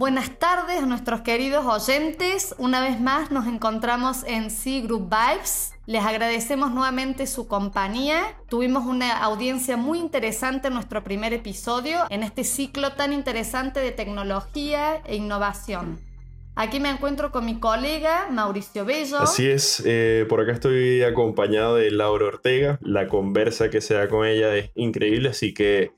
Buenas tardes a nuestros queridos oyentes. Una vez más nos encontramos en C Group Vibes. Les agradecemos nuevamente su compañía. Tuvimos una audiencia muy interesante en nuestro primer episodio en este ciclo tan interesante de tecnología e innovación. Aquí me encuentro con mi colega Mauricio Bello. Así es, eh, por acá estoy acompañado de Laura Ortega. La conversa que se da con ella es increíble, así que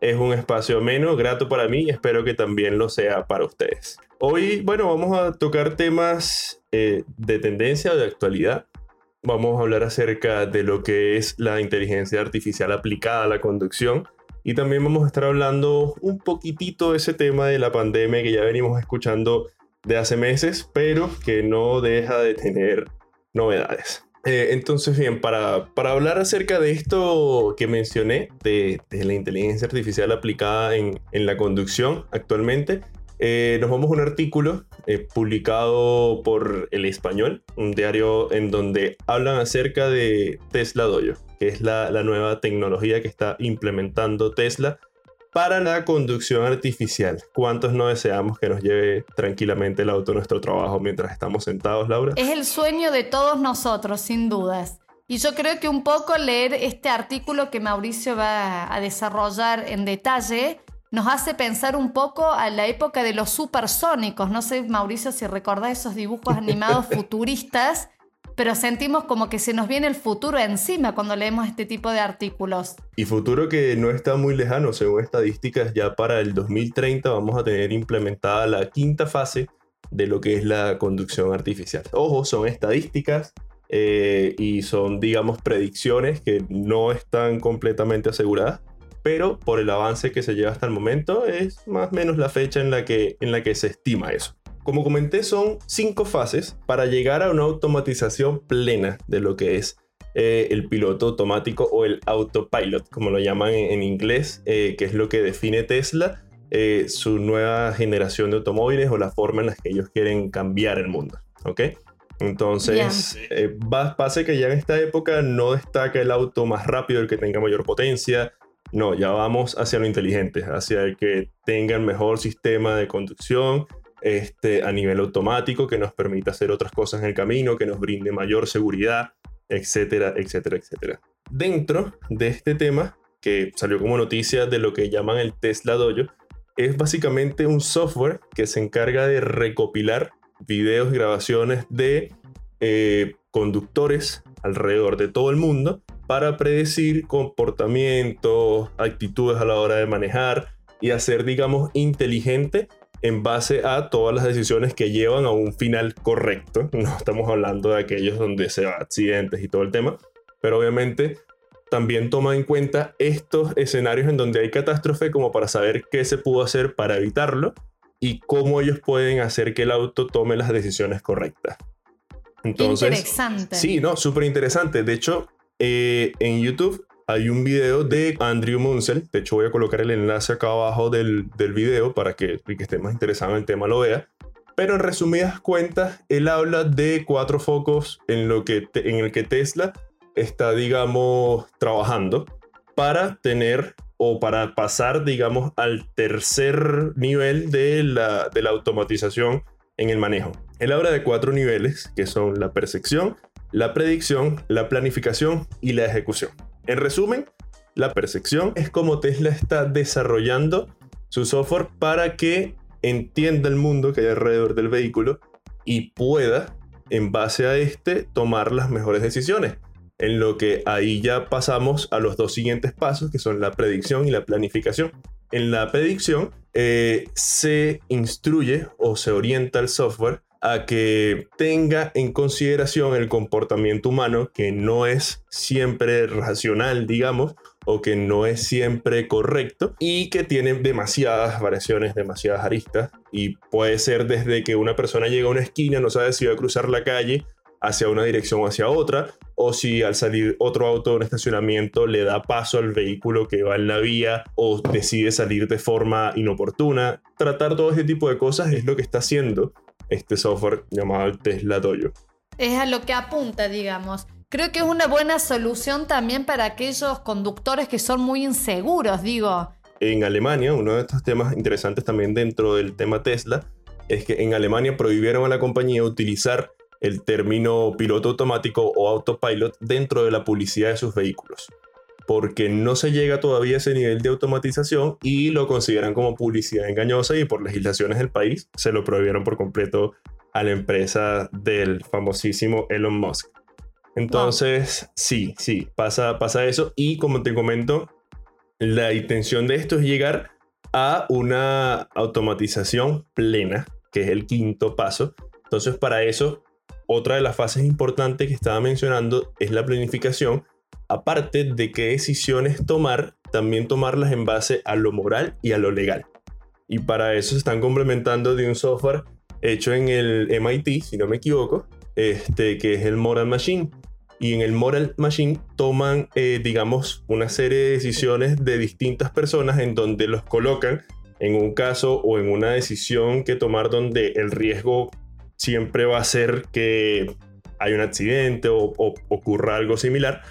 es un espacio menos grato para mí y espero que también lo sea para ustedes. Hoy, bueno, vamos a tocar temas eh, de tendencia o de actualidad. Vamos a hablar acerca de lo que es la inteligencia artificial aplicada a la conducción y también vamos a estar hablando un poquitito de ese tema de la pandemia que ya venimos escuchando de hace meses, pero que no deja de tener novedades. Eh, entonces, bien, para, para, hablar acerca de esto que mencioné, de, la inteligencia artificial aplicada en, en la conducción actualmente, eh, nos vamos a un artículo eh, publicado por El Español, un diario en donde hablan acerca de Tesla Dojo, que es la, la nueva tecnología que está implementando Tesla para la conducción artificial. ¿Cuántos no deseamos que nos lleve tranquilamente el auto a nuestro trabajo mientras estamos sentados, Laura? Es el sueño de todos nosotros, sin dudas. Y yo creo que un poco leer este artículo que Mauricio va a desarrollar en detalle nos hace pensar un poco a la época de los supersónicos. No sé, Mauricio, si recordás esos dibujos animados futuristas pero sentimos como que se nos viene el futuro encima cuando leemos este tipo de artículos. Y futuro que no está muy lejano, según estadísticas, ya para el 2030 vamos a tener implementada la quinta fase de lo que es la conducción artificial. Ojo, son estadísticas eh, y son, digamos, predicciones que no están completamente aseguradas, pero por el avance que se lleva hasta el momento es más o menos la fecha en la que, en la que se estima eso. Como comenté, son cinco fases para llegar a una automatización plena de lo que es eh, el piloto automático o el autopilot, como lo llaman en, inglés, eh, que es lo que define Tesla, eh, su nueva generación de automóviles o la forma en la que ellos quieren cambiar el mundo. ¿Ok? Entonces, pasa que ya en esta época no destaca el auto más rápido, el que tenga mayor potencia. No, ya vamos hacia lo inteligente, hacia el que tenga el mejor sistema de conducción, este, a nivel automático que nos permita hacer otras cosas en el camino, que nos brinde mayor seguridad, etcétera, etcétera, etcétera. Dentro de este tema, que salió como noticia de lo que llaman el Tesla Dojo, es básicamente un software que se encarga de recopilar videos y grabaciones de eh, conductores alrededor de todo el mundo para predecir comportamientos, actitudes a la hora de manejar y hacer, digamos, inteligente en base a todas las decisiones que llevan a un final correcto. No estamos hablando de aquellos donde se va accidentes y todo el tema, pero obviamente también toma en cuenta estos escenarios en donde hay catástrofe como para saber qué se pudo hacer para evitarlo y cómo ellos pueden hacer que el auto tome las decisiones correctas. Entonces, interesante. Sí, no, súper interesante. De hecho, eh, en YouTube hay un video de Andrew Munsell. De hecho, voy a colocar el enlace acá abajo del, del video para que el que esté más interesado en el tema lo vea. Pero en resumidas cuentas, él habla de cuatro focos en, lo que en el que Tesla está, digamos, trabajando para tener o para pasar, digamos, al tercer nivel de la, de la automatización en el manejo. Él habla de cuatro niveles, que son la percepción, la predicción, la planificación y la ejecución. En resumen, la percepción es como Tesla está desarrollando su software para que entienda el mundo que hay alrededor del vehículo y pueda, en base a este, tomar las mejores decisiones. En lo que ahí ya pasamos a los dos siguientes pasos, que son la predicción y la planificación. En la predicción eh, se instruye o se orienta el software a que tenga en consideración el comportamiento humano que no es siempre racional, digamos, o que no es siempre correcto y que tiene demasiadas variaciones, demasiadas aristas y puede ser desde que una persona llega a una esquina, no sabe si va a cruzar la calle hacia una dirección o hacia otra, o si al salir otro auto de un estacionamiento le da paso al vehículo que va en la vía o decide salir de forma inoportuna. Tratar todo este tipo de cosas es lo que está haciendo este software llamado Tesla Dojo. Es a lo que apunta, digamos. Creo que es una buena solución también para aquellos conductores que son muy inseguros, digo. En Alemania, uno de estos temas interesantes también dentro del tema Tesla, es que en Alemania prohibieron a la compañía utilizar el término piloto automático o autopilot dentro de la publicidad de sus vehículos, porque no se llega todavía a ese nivel de automatización y lo consideran como publicidad engañosa y por legislaciones del país se lo prohibieron por completo a la empresa del famosísimo Elon Musk. Entonces, sí, sí, pasa, pasa eso y como te comento, la intención de esto es llegar a una automatización plena, que es el quinto paso. Entonces, para eso otra de las fases importantes que estaba mencionando es la planificación, aparte de qué decisiones tomar, también tomarlas en base a lo moral y a lo legal. Y para eso se están complementando de un software hecho en el MIT, si no me equivoco, este, que es el Moral Machine. Y en el Moral Machine toman, eh, digamos, una serie de decisiones de distintas personas en donde los colocan en un caso o en una decisión que tomar donde el riesgo siempre va a ser que hay un accidente o, ocurra algo similar.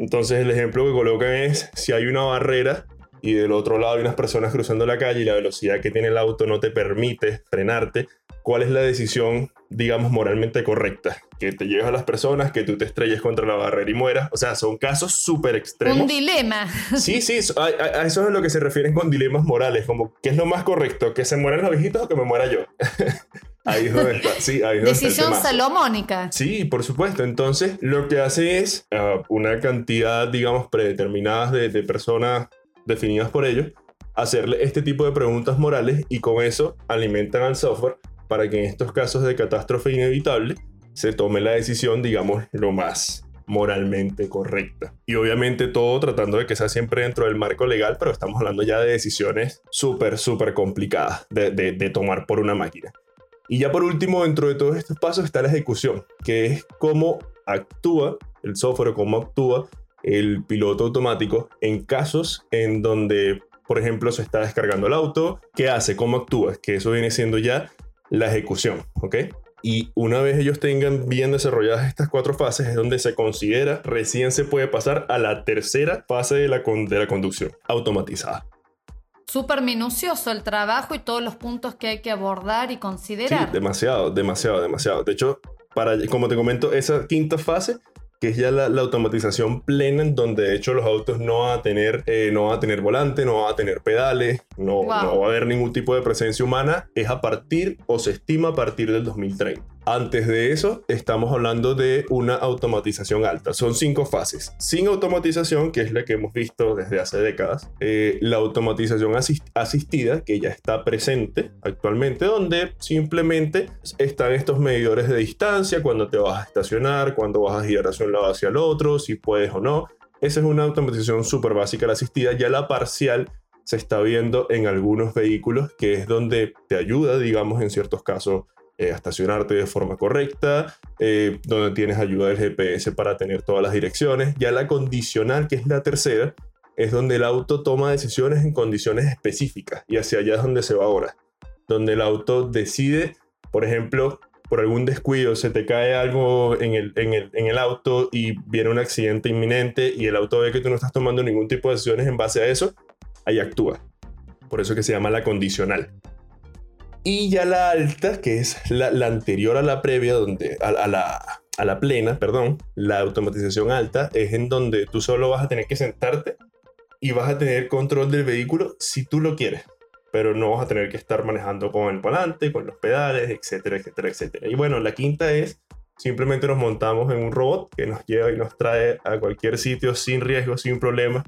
Entonces el ejemplo que colocan es si hay una barrera y del otro lado hay unas personas cruzando la calle y la velocidad que tiene el auto no te permite frenarte, ¿cuál es la decisión, digamos, moralmente correcta? Que te lleves a las personas, que tú te estrelles contra la barrera y mueras. O sea, son casos súper extremos. Un dilema. Sí, sí, a, a, eso es a lo que se refieren con dilemas morales, como, ¿qué es lo más correcto? ¿Que se mueran los viejitos o que me muera yo? Ahí es donde está. Sí, ahí Decisión salomónica. Sí, por supuesto. Entonces, lo que hace es uh, una cantidad, digamos, predeterminadas de, de personas definidas por ellos, hacerle este tipo de preguntas morales y con eso alimentan al software para que en estos casos de catástrofe inevitable se tome la decisión, digamos, lo más moralmente correcta. Y obviamente todo tratando de que sea siempre dentro del marco legal, pero estamos hablando ya de decisiones súper, súper complicadas de, de, de, tomar por una máquina. Y ya por último, dentro de todos estos pasos está la ejecución, que es cómo actúa el software, cómo actúa el piloto automático en casos en donde, por ejemplo, se está descargando el auto, qué hace, cómo actúa, que eso viene siendo ya la ejecución, ¿ok? Y una vez ellos tengan bien desarrolladas estas cuatro fases, es donde se considera recién se puede pasar a la tercera fase de la, de la conducción automatizada súper minucioso el trabajo y todos los puntos que hay que abordar y considerar. Sí, demasiado, demasiado, demasiado. De hecho, para, como te comento, esa quinta fase que es ya la, automatización plena, en donde de hecho los autos no van a tener, eh, no van a tener volante, no van a tener pedales, no, no va a haber ningún tipo de presencia humana, es a partir o se estima a partir del 2030. Antes de eso, estamos hablando de una automatización alta. Son cinco fases. Sin automatización, que es la que hemos visto desde hace décadas, eh, la automatización asistida, que ya está presente actualmente, donde simplemente están estos medidores de distancia, cuando te vas a estacionar, cuando vas a girar hacia un lado hacia el otro, si puedes o no. Esa es una automatización súper básica, la asistida. Ya la parcial se está viendo en algunos vehículos, que es donde te ayuda, digamos, en ciertos casos eh, estacionarte de forma correcta, eh, donde tienes ayuda del GPS para tener todas las direcciones. Ya la condicional, que es la tercera, es donde el auto toma decisiones en condiciones específicas y hacia allá es donde se va ahora. Donde el auto decide, por ejemplo, por algún descuido se te cae algo en el, en el, en el auto y viene un accidente inminente y el auto ve que tú no estás tomando ningún tipo de decisiones en base a eso, ahí actúa. Por eso que se llama la condicional. Y ya la alta, que es la, anterior a la previa, donde, a, la, a la plena, perdón, la automatización alta es en donde tú solo vas a tener que sentarte y vas a tener control del vehículo si tú lo quieres, pero no vas a tener que estar manejando con el volante, con los pedales, etcétera, etcétera, etcétera. Y bueno, la quinta es simplemente nos montamos en un robot que nos lleva y nos trae a cualquier sitio sin riesgo, sin problema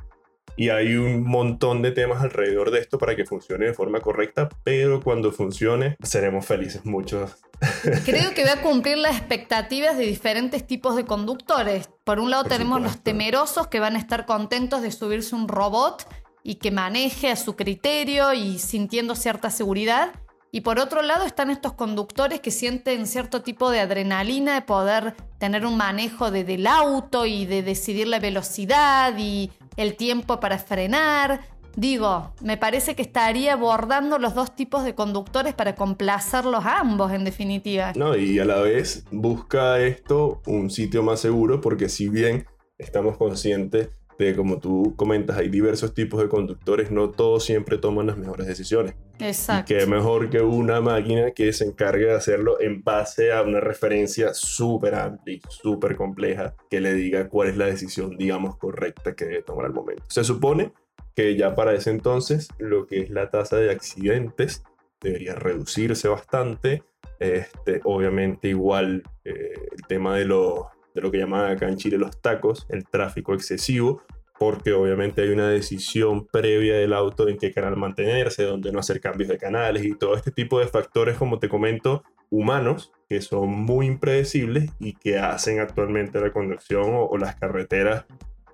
y hay un montón de temas alrededor de esto para que funcione de forma correcta, pero cuando funcione seremos felices muchos. Creo que va a cumplir las expectativas de diferentes tipos de conductores. Por un lado tenemos los temerosos que van a estar contentos de subirse un robot y que maneje a su criterio y sintiendo cierta seguridad. Y por otro lado están estos conductores que sienten cierto tipo de adrenalina de poder tener un manejo de, del auto y de decidir la velocidad y el tiempo para frenar. Digo, me parece que estaría abordando los dos tipos de conductores para complacerlos a ambos, en definitiva. No, y a la vez busca esto un sitio más seguro, porque si bien estamos conscientes de, como tú comentas, hay diversos tipos de conductores, no todos siempre toman las mejores decisiones. Exacto. Y que mejor que una máquina que se encargue de hacerlo en base a una referencia súper amplia y súper compleja que le diga cuál es la decisión, digamos, correcta que debe tomar al momento. Se supone que ya para ese entonces lo que es la tasa de accidentes debería reducirse bastante. Este, obviamente igual eh, el tema de, lo, de lo que llaman acá en Chile los tacos, el tráfico excesivo, porque obviamente hay una decisión previa del auto en qué canal mantenerse, dónde no hacer cambios de canales y todo este tipo de factores, como te comento, humanos, que son muy impredecibles y que hacen actualmente la conducción o, o las carreteras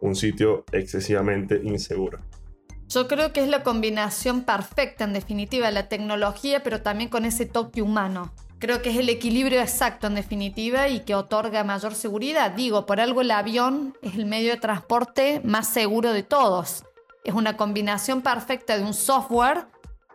un sitio excesivamente inseguro. Yo creo que es la combinación perfecta, en definitiva, la tecnología, pero también con ese toque humano. Creo que es el equilibrio exacto, en definitiva, y que otorga mayor seguridad. Digo, por algo el avión es el medio de transporte más seguro de todos. Es una combinación perfecta de un software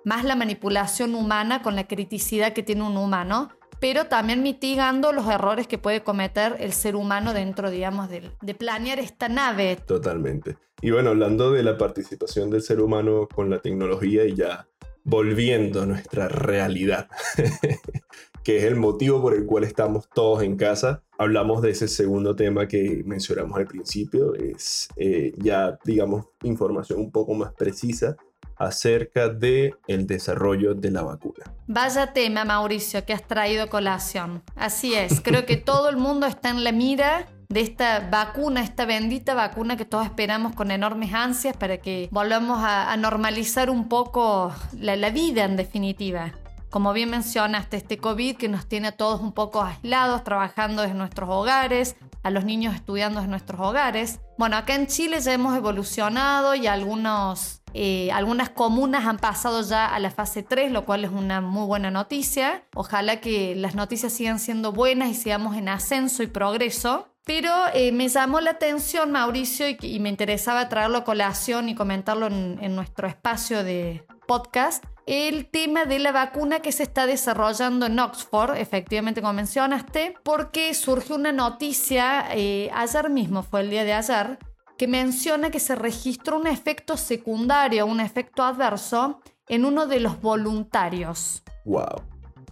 más la manipulación humana con la criticidad que tiene un humano, pero también mitigando los errores que puede cometer el ser humano dentro, digamos, de, de planear esta nave. Totalmente. Y bueno, hablando de la participación del ser humano con la tecnología y ya volviendo a nuestra realidad, que es el motivo por el cual estamos todos en casa, hablamos de ese segundo tema que mencionamos al principio, es eh, ya, digamos, información un poco más precisa acerca de el desarrollo de la vacuna. Vaya tema, Mauricio, que has traído colación. Así es, creo que todo el mundo está en la mira de esta vacuna, esta bendita vacuna que todos esperamos con enormes ansias para que volvamos a, normalizar un poco la, la vida en definitiva. Como bien mencionaste, este COVID que nos tiene a todos un poco aislados, trabajando desde nuestros hogares, a los niños estudiando en nuestros hogares. Bueno, acá en Chile ya hemos evolucionado y algunos, eh, algunas comunas han pasado ya a la fase 3, lo cual es una muy buena noticia. Ojalá que las noticias sigan siendo buenas y sigamos en ascenso y progreso. Pero eh, me llamó la atención, Mauricio, y, me interesaba traerlo a colación y comentarlo en, nuestro espacio de podcast, el tema de la vacuna que se está desarrollando en Oxford, efectivamente como mencionaste, porque surgió una noticia, eh, ayer mismo fue el día de ayer, que menciona que se registró un efecto secundario, un efecto adverso en uno de los voluntarios. Wow.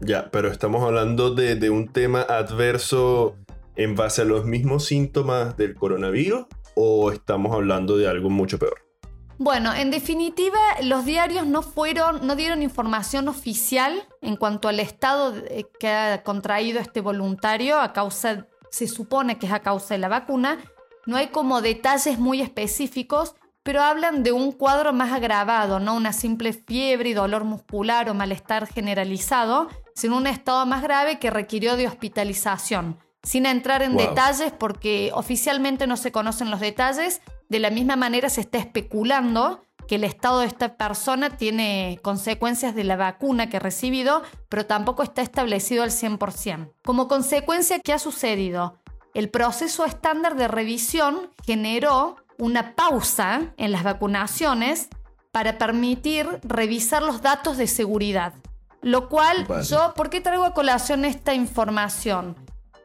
Ya, pero estamos hablando de, de un tema adverso en base a los mismos síntomas del coronavirus o estamos hablando de algo mucho peor? Bueno, en definitiva, los diarios no fueron, no dieron información oficial en cuanto al estado que ha contraído este voluntario a causa, se supone que es a causa de la vacuna. No hay como detalles muy específicos, pero hablan de un cuadro más agravado, no una simple fiebre y dolor muscular o malestar generalizado, sino un estado más grave que requirió de hospitalización sin entrar en detalles porque oficialmente no se conocen los detalles. De la misma manera se está especulando que el estado de esta persona tiene consecuencias de la vacuna que ha recibido, pero tampoco está establecido al 100%. Como consecuencia, ¿qué ha sucedido? El proceso estándar de revisión generó una pausa en las vacunaciones para permitir revisar los datos de seguridad. Lo cual yo, ¿por qué traigo a colación esta información?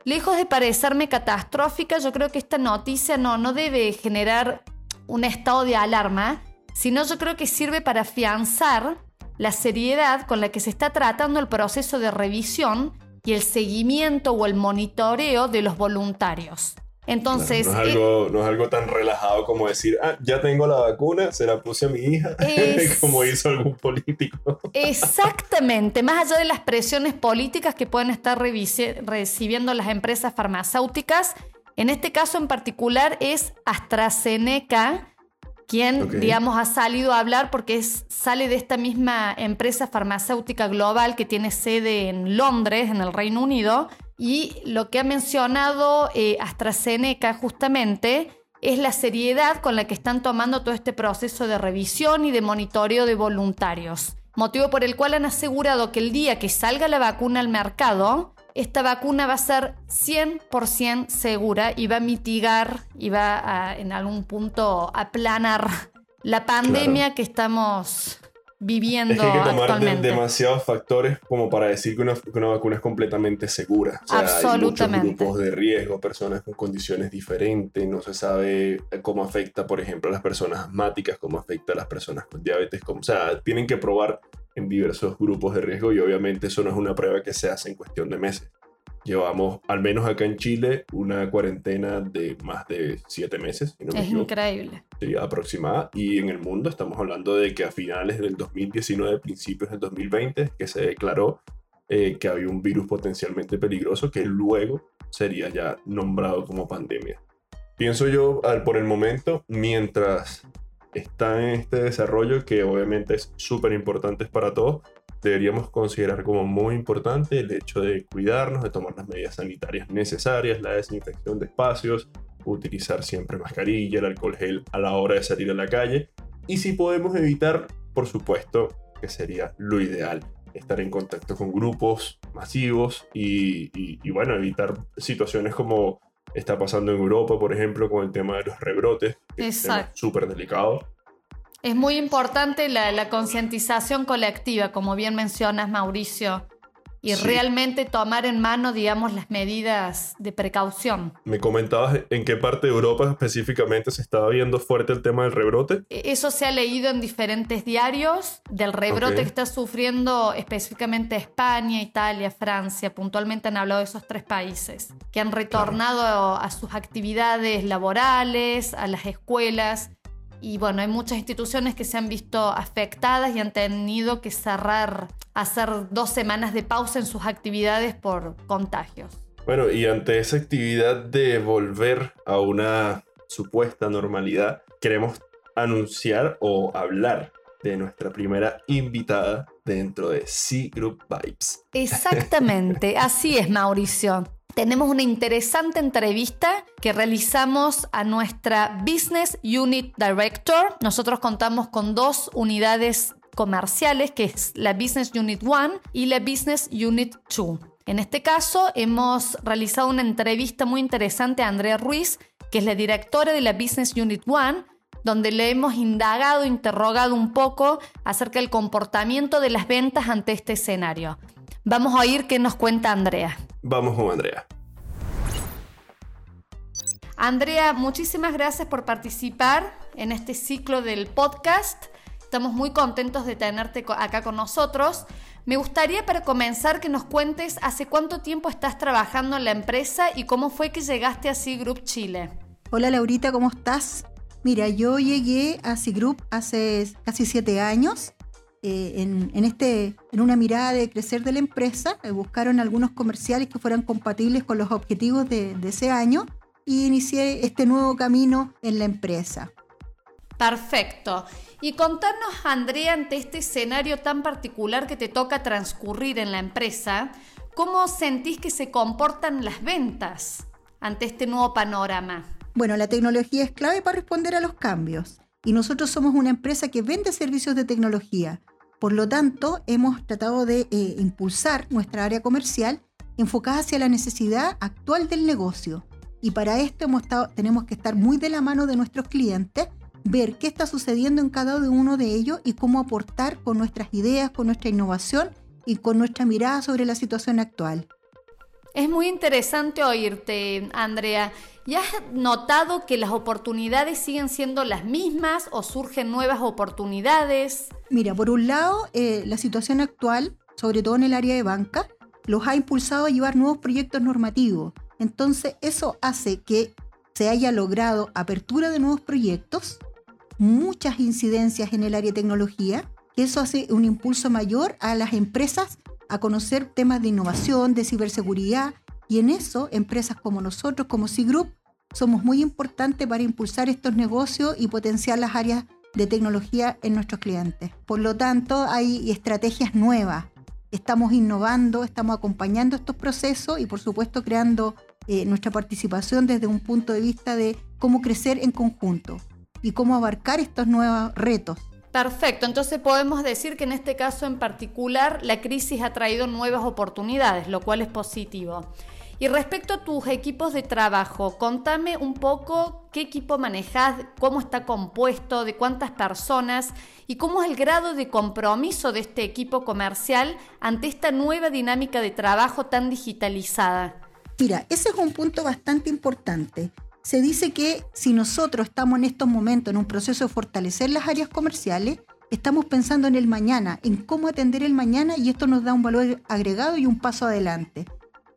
Lejos de parecerme catastrófica, yo creo que esta noticia no, no debe generar un estado de alarma, sino yo creo que sirve para afianzar la seriedad con la que se está tratando el proceso de revisión y el seguimiento o el monitoreo de los voluntarios. Entonces. No, es algo, no, es algo, tan relajado como decir, ah, ya tengo la vacuna, se la puse a mi hija, como hizo algún político. Exactamente, más allá de las presiones políticas que pueden estar recibiendo las empresas farmacéuticas, en este caso en particular es AstraZeneca quien, digamos, ha salido a hablar porque es, sale de esta misma empresa farmacéutica global que tiene sede en Londres, en el Reino Unido, y lo que ha mencionado eh, AstraZeneca justamente es la seriedad con la que están tomando todo este proceso de revisión y de monitoreo de voluntarios, motivo por el cual han asegurado que el día que salga la vacuna al mercado, esta vacuna va a ser 100% segura y va a mitigar y va a, en algún punto aplanar la pandemia que estamos viviendo es que hay que tomar actualmente. demasiados factores como para decir que una, que una vacuna es completamente segura. O sea, Absolutamente. Hay muchos grupos de riesgo, personas con condiciones diferentes, no se sabe cómo afecta, por ejemplo, a las personas asmáticas, cómo afecta a las personas con diabetes. Cómo, o sea, tienen que probar en diversos grupos de riesgo y obviamente eso no es una prueba que se hace en cuestión de meses. Llevamos, al menos acá en Chile, una cuarentena de más de siete meses. si no me Es equivoco increíble. sí, aproximada y en el mundo estamos hablando de que a finales del 2019, principios del 2020, que se declaró eh, que había un virus potencialmente peligroso que luego sería ya nombrado como pandemia. Pienso yo, al- por el momento, mientras está en este desarrollo, que obviamente es súper importante para todos, deberíamos considerar como muy importante el hecho de cuidarnos, de tomar las medidas sanitarias necesarias, la desinfección de espacios, utilizar siempre mascarilla, el alcohol gel a la hora de salir a la calle. Y si podemos evitar, por supuesto, que sería lo ideal, estar en contacto con grupos masivos y, y- y, bueno, evitar situaciones como está pasando en Europa, por ejemplo, con el tema de los rebrotes, que es súper delicado. Es muy importante la, la concientización colectiva, como bien mencionas, Mauricio, y Sí. realmente tomar en mano, digamos, las medidas de precaución. Me comentabas en qué parte de Europa específicamente se estaba viendo fuerte el tema del rebrote. E- Eso se ha leído en diferentes diarios del rebrote que está sufriendo específicamente España, Italia, Francia. Puntualmente han hablado de esos tres países que han retornado a sus actividades laborales, a las escuelas. Y bueno, hay muchas instituciones que se han visto afectadas y han tenido que cerrar, hacer dos semanas de pausa en sus actividades por contagios. Bueno, y ante esa actividad de volver a una supuesta normalidad, queremos anunciar o hablar de nuestra primera invitada dentro de C Group Vibes. Exactamente, así es Mauricio. Tenemos una interesante entrevista que realizamos a nuestra Business Unit Director. Nosotros contamos con dos unidades comerciales, que es la Business Unit 1 y la Business Unit 2. En este caso, hemos realizado una entrevista muy interesante a Andrea Ruiz, que es la directora de la Business Unit 1, donde le hemos indagado, interrogado un poco acerca del comportamiento de las ventas ante este escenario. Vamos a oír qué nos cuenta Andrea. Vamos con Andrea. Andrea, muchísimas gracias por participar en este ciclo del podcast. Estamos muy contentos de tenerte acá con nosotros. Me gustaría para comenzar que nos cuentes hace cuánto tiempo estás trabajando en la empresa y cómo fue que llegaste a C Group Chile. Hola Laurita, ¿cómo estás? Mira, yo llegué a C-Group hace casi siete años. Eh, en, en este, en una mirada de crecer de la empresa, eh, buscaron algunos comerciales que fueran compatibles con los objetivos de, de ese año y inicié este nuevo camino en la empresa. Perfecto. Y contarnos, Andrea, ante este escenario tan particular que te toca transcurrir en la empresa, ¿cómo sentís que se comportan las ventas ante este nuevo panorama? Bueno, la tecnología es clave para responder a los cambios y nosotros somos una empresa que vende servicios de tecnología. Por lo tanto, hemos tratado de eh, impulsar nuestra área comercial enfocada hacia la necesidad actual del negocio. Y para esto hemos estado- tenemos que estar muy de la mano de nuestros clientes, ver qué está sucediendo en cada uno de ellos y cómo aportar con nuestras ideas, con nuestra innovación y con nuestra mirada sobre la situación actual. Es muy interesante oírte, Andrea. ¿Y has notado que las oportunidades siguen siendo las mismas o surgen nuevas oportunidades? Mira, por un lado, eh, la situación actual, sobre todo en el área de banca, los ha impulsado a llevar nuevos proyectos normativos. Entonces, eso hace que se haya logrado apertura de nuevos proyectos, muchas incidencias en el área de tecnología, eso hace un impulso mayor a las empresas a conocer temas de innovación, de ciberseguridad, y en eso, empresas como nosotros, como C-Group, somos muy importantes para impulsar estos negocios y potenciar las áreas de tecnología en nuestros clientes. Por lo tanto, hay estrategias nuevas. Estamos innovando, estamos acompañando estos procesos y por supuesto creando eh, nuestra participación desde un punto de vista de cómo crecer en conjunto y cómo abarcar estos nuevos retos. Perfecto, entonces podemos decir que en este caso en particular la crisis ha traído nuevas oportunidades, lo cual es positivo. Y respecto a tus equipos de trabajo, contame un poco qué equipo manejas, cómo está compuesto, de cuántas personas y cómo es el grado de compromiso de este equipo comercial ante esta nueva dinámica de trabajo tan digitalizada. Mira, ese es un punto bastante importante. Se dice que si nosotros estamos en estos momentos en un proceso de fortalecer las áreas comerciales, estamos pensando en el mañana, en cómo atender el mañana y esto nos da un valor agregado y un paso adelante.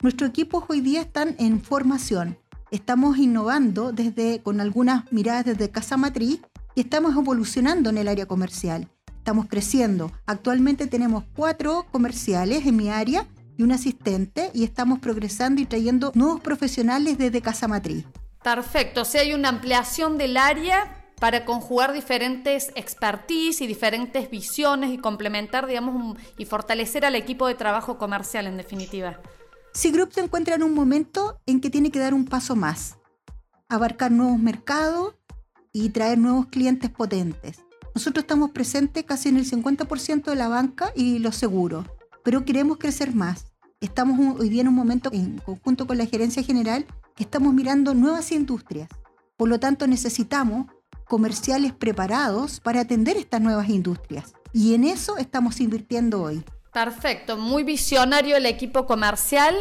Nuestros equipos hoy día están en formación. Estamos innovando desde, con algunas miradas desde Casa Matriz y estamos evolucionando en el área comercial. Estamos creciendo. Actualmente tenemos cuatro comerciales en mi área y un asistente y estamos progresando y trayendo nuevos profesionales desde Casa Matriz. Perfecto, o sea, hay una ampliación del área para conjugar diferentes expertise y diferentes visiones y complementar, digamos, y fortalecer al equipo de trabajo comercial en definitiva. C-Group se encuentra en un momento en que tiene que dar un paso más, abarcar nuevos mercados y traer nuevos clientes potentes. Nosotros estamos presentes casi en el 50% de la banca y los seguros, pero queremos crecer más. Estamos hoy día en un momento en conjunto con la gerencia general estamos mirando nuevas industrias. Por lo tanto, necesitamos comerciales preparados para atender estas nuevas industrias. Y en eso estamos invirtiendo hoy. Perfecto, muy visionario el equipo comercial.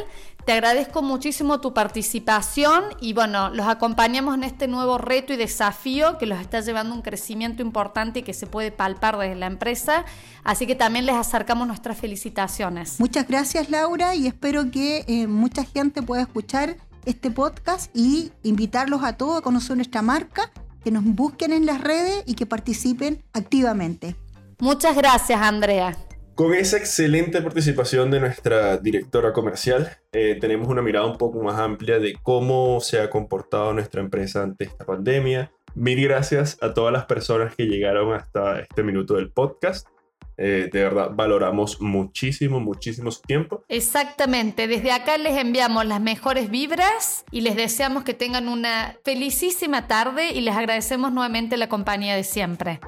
Te agradezco muchísimo tu participación y bueno, los acompañamos en este nuevo reto y desafío que los está llevando a un crecimiento importante y que se puede palpar desde la empresa. Así que también les acercamos nuestras felicitaciones. Muchas gracias Laura y espero que eh, mucha gente pueda escuchar este podcast y invitarlos a todos a conocer nuestra marca, que nos busquen en las redes y que participen activamente. Muchas gracias Andrea. Con esa excelente participación de nuestra directora comercial, eh, tenemos una mirada un poco más amplia de cómo se ha comportado nuestra empresa ante esta pandemia. Mil gracias a todas las personas que llegaron hasta este minuto del podcast. Eh, de verdad, valoramos muchísimo, muchísimo su tiempo. Exactamente, desde acá les enviamos las mejores vibras y les deseamos que tengan una felicísima tarde y les agradecemos nuevamente la compañía de siempre.